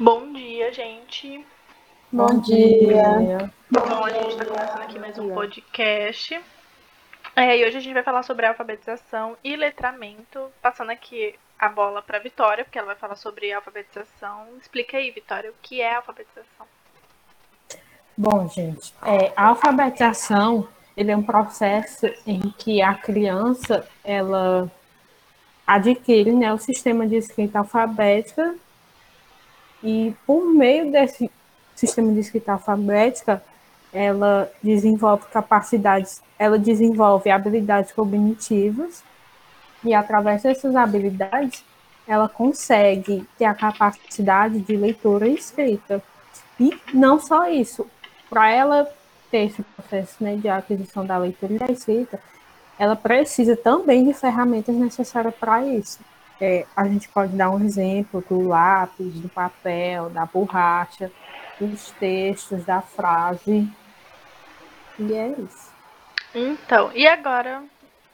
Bom dia, gente. Bom, Bom dia. dia. Bom, a gente está começando aqui mais um podcast. É, e hoje a gente vai falar sobre alfabetização e letramento. Passando aqui a bola para Vitória, porque ela vai falar sobre alfabetização. Explica aí, Vitória, o que é alfabetização? Bom, gente, é, a alfabetização ele é um processo em que a criança ela adquire né, o sistema de escrita alfabética e por meio desse sistema de escrita alfabética ela desenvolve capacidades, ela desenvolve habilidades cognitivas e através dessas habilidades ela consegue ter a capacidade de leitura e escrita. E não só isso, para ela ter esse processo né, de aquisição da leitura e da escrita, ela precisa também de ferramentas necessárias para isso. É, a gente pode dar um exemplo do lápis, do papel, da borracha, dos textos, da frase. E é isso. Então, e agora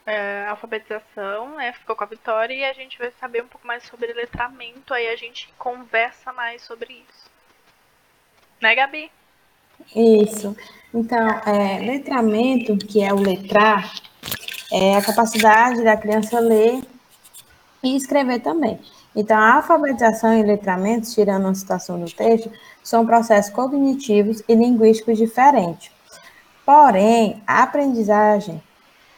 é, alfabetização, né? Ficou com a Vitória e a gente vai saber um pouco mais sobre letramento, aí a gente conversa mais sobre isso. Né, Gabi? Isso. Então, é, letramento, que é o letrar, é a capacidade da criança ler e escrever também. Então, a alfabetização e letramento, tirando uma situação do texto, são processos cognitivos e linguísticos diferentes. Porém, a aprendizagem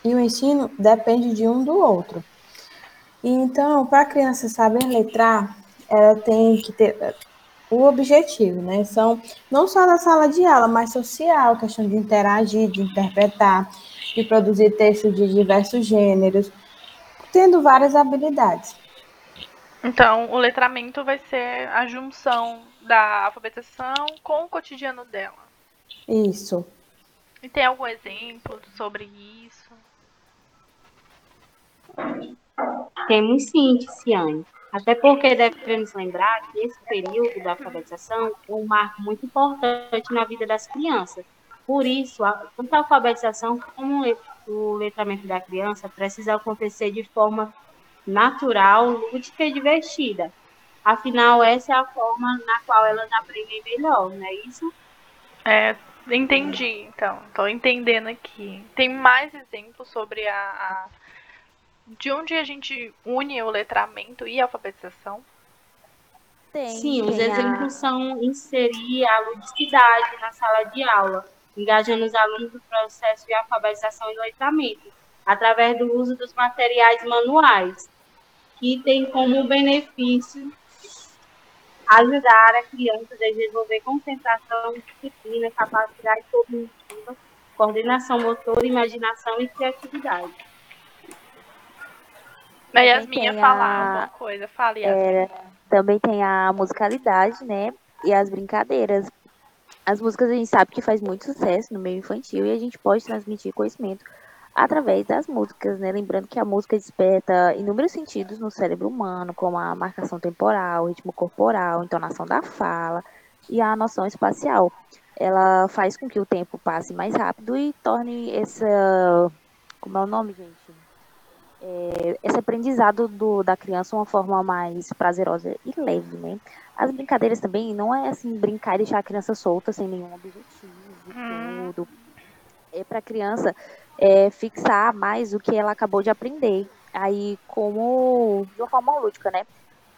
e o ensino depende de um do outro. Então, para a criança saber letrar, ela tem que ter o objetivo, né? São não só na sala de aula, mas social, questão de interagir, de interpretar, de produzir textos de diversos gêneros, tendo várias habilidades. Então, o letramento vai ser a junção da alfabetização com o cotidiano dela. Isso. E tem algum exemplo sobre isso? Temos sim, Ticiane. Até porque devemos lembrar que esse período da alfabetização é um marco muito importante na vida das crianças. Por isso, tanto a alfabetização como o letramento da criança precisa acontecer de forma natural, lúdica e divertida. Afinal, essa é a forma na qual elas aprendem melhor, não é isso? É, entendi, então. Estou entendendo aqui. Tem mais exemplos sobre a, a de onde a gente une o letramento e a alfabetização? Tem, Sim, tem os exemplos a... são inserir a ludicidade na sala de aula, engajando os alunos no processo de alfabetização e letramento, através do uso dos materiais manuais, que tem como benefício ajudar a criança a desenvolver concentração, disciplina, capacidade cognitiva, coordenação motora, imaginação e criatividade. A Yasmin ia falar a... alguma coisa. Fala, Yasmin. É, também tem a musicalidade, né? E as brincadeiras. As músicas a gente sabe que faz muito sucesso no meio infantil e a gente pode transmitir conhecimento através das músicas, né? Lembrando que a música desperta inúmeros sentidos no cérebro humano, como a marcação temporal, ritmo corporal, entonação da fala e a noção espacial. Ela faz com que o tempo passe mais rápido e torne essa. Como é o nome, gente? É, esse aprendizado do, da criança uma forma mais prazerosa e leve, né? As brincadeiras também não é assim brincar e deixar a criança solta sem nenhum objetivo hum. tudo. É para a criança é, fixar mais o que ela acabou de aprender. Aí, como de uma forma lúdica, né?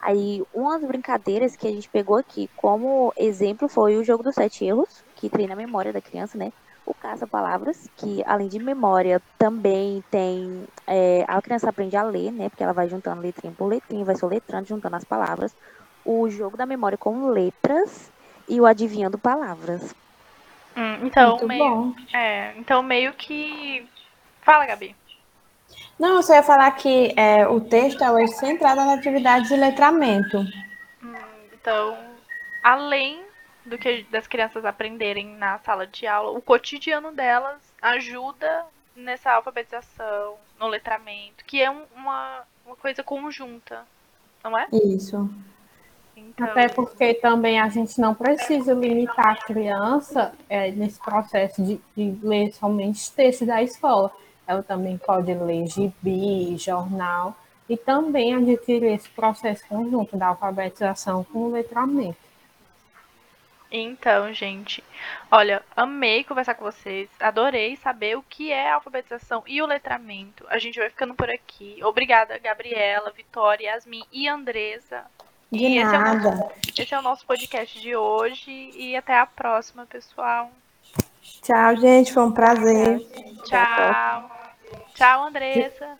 Aí, uma das brincadeiras que a gente pegou aqui como exemplo foi o jogo dos sete erros, que treina a memória da criança, né? O caça-palavras, que além de memória, também tem. É, a criança aprende a ler, né? Porque ela vai juntando letrinha por letrinha, vai soletrando, juntando as palavras. O jogo da memória com letras e o adivinhando palavras. Hum, então, Muito meio, bom. É, então, meio que. Fala, Gabi. Não, eu só ia falar que é, o texto é o eixo central das atividades de letramento. Hum, então, além do que das crianças aprenderem na sala de aula, o cotidiano delas ajuda nessa alfabetização, no letramento, que é um, uma, uma coisa conjunta, não é? Isso. Então... Até porque também a gente não precisa limitar a criança é, nesse processo de, de ler somente texto da escola. Ela também pode ler gibi, jornal, e também adquirir esse processo conjunto da alfabetização com o letramento. Então, gente, olha, amei conversar com vocês, adorei saber o que é a alfabetização e o letramento. A gente vai ficando por aqui. Obrigada, Gabriela, Vitória, Yasmin e Andresa. De e esse é, nosso, esse é o nosso podcast de hoje e até a próxima, pessoal. Tchau, gente. Foi um prazer. Tchau. Tchau, Andressa.